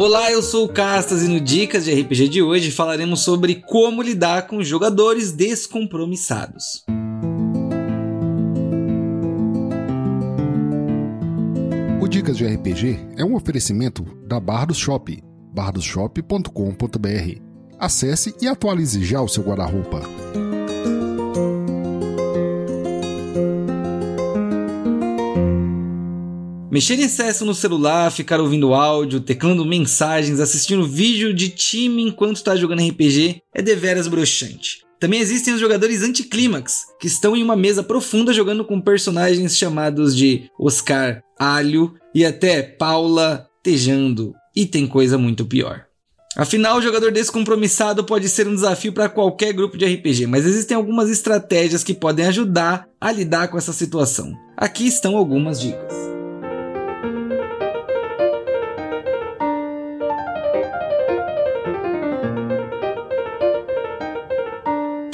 Olá, eu sou o Castas e no Dicas de RPG de hoje falaremos sobre como lidar com jogadores descompromissados. O Dicas de RPG é um oferecimento da Bardos Shop, bardosshop.com.br. Acesse e atualize já o seu guarda-roupa. Mexer em excesso no celular, ficar ouvindo áudio, teclando mensagens, assistindo vídeo de time enquanto está jogando RPG é deveras broxante. Também existem os jogadores anticlímax, que estão em uma mesa profunda jogando com personagens chamados de Oscar Alho e até Paula Tejando. E tem coisa muito pior. Afinal, o jogador descompromissado pode ser um desafio para qualquer grupo de RPG, mas existem algumas estratégias que podem ajudar a lidar com essa situação. Aqui estão algumas dicas.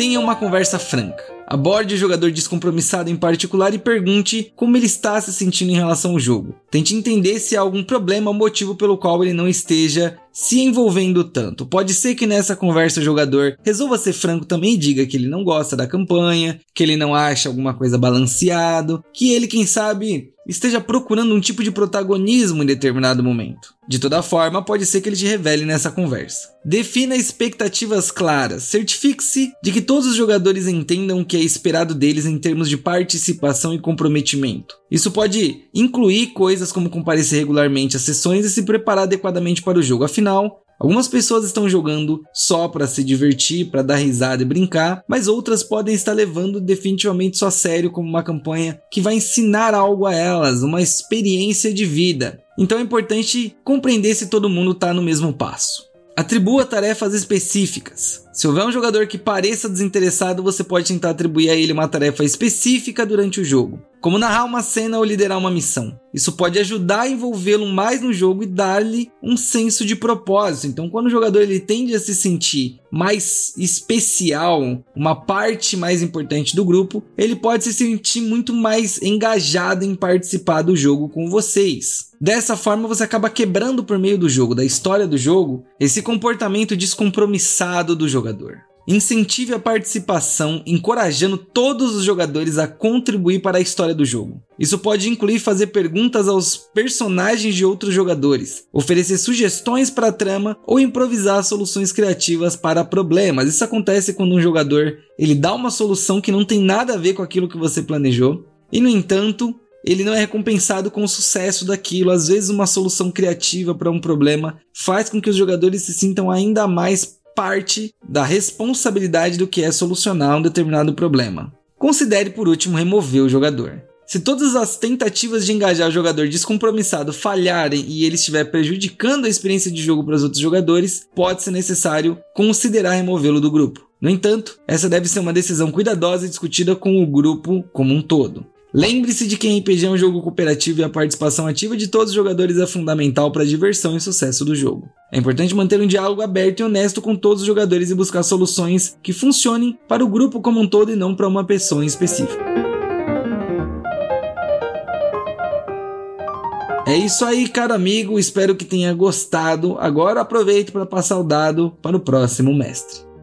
Tenha uma conversa franca. Aborde o jogador descompromissado em particular e pergunte como ele está se sentindo em relação ao jogo. Tente entender se há algum problema ou motivo pelo qual ele não esteja se envolvendo tanto. Pode ser que nessa conversa o jogador resolva ser franco também e diga que ele não gosta da campanha, que ele não acha alguma coisa balanceado, que ele, quem sabe, esteja procurando um tipo de protagonismo em determinado momento. De toda forma, pode ser que ele te revele nessa conversa. Defina expectativas claras. Certifique-se de que todos os jogadores entendam o que é esperado deles em termos de participação e comprometimento. Isso pode incluir coisas como comparecer regularmente às sessões e se preparar adequadamente para o jogo. Afinal, Algumas pessoas estão jogando só para se divertir, para dar risada e brincar, mas outras podem estar levando definitivamente só a sério como uma campanha que vai ensinar algo a elas, uma experiência de vida. Então é importante compreender se todo mundo está no mesmo passo. Atribua tarefas específicas. Se houver um jogador que pareça desinteressado, você pode tentar atribuir a ele uma tarefa específica durante o jogo, como narrar uma cena ou liderar uma missão. Isso pode ajudar a envolvê-lo mais no jogo e dar-lhe um senso de propósito. Então, quando o jogador ele tende a se sentir mais especial, uma parte mais importante do grupo, ele pode se sentir muito mais engajado em participar do jogo com vocês. Dessa forma, você acaba quebrando por meio do jogo, da história do jogo, esse comportamento descompromissado do jogador. Incentive a participação, encorajando todos os jogadores a contribuir para a história do jogo. Isso pode incluir fazer perguntas aos personagens de outros jogadores, oferecer sugestões para a trama ou improvisar soluções criativas para problemas. Isso acontece quando um jogador ele dá uma solução que não tem nada a ver com aquilo que você planejou, e no entanto, ele não é recompensado com o sucesso daquilo. Às vezes, uma solução criativa para um problema faz com que os jogadores se sintam ainda mais parte da responsabilidade do que é solucionar um determinado problema. Considere, por último, remover o jogador. Se todas as tentativas de engajar o jogador descompromissado falharem e ele estiver prejudicando a experiência de jogo para os outros jogadores, pode ser necessário considerar removê-lo do grupo. No entanto, essa deve ser uma decisão cuidadosa e discutida com o grupo como um todo. Lembre-se de que RPG é um jogo cooperativo e a participação ativa de todos os jogadores é fundamental para a diversão e sucesso do jogo. É importante manter um diálogo aberto e honesto com todos os jogadores e buscar soluções que funcionem para o grupo como um todo e não para uma pessoa em específico. É isso aí, caro amigo. Espero que tenha gostado. Agora aproveite para passar o dado para o próximo mestre.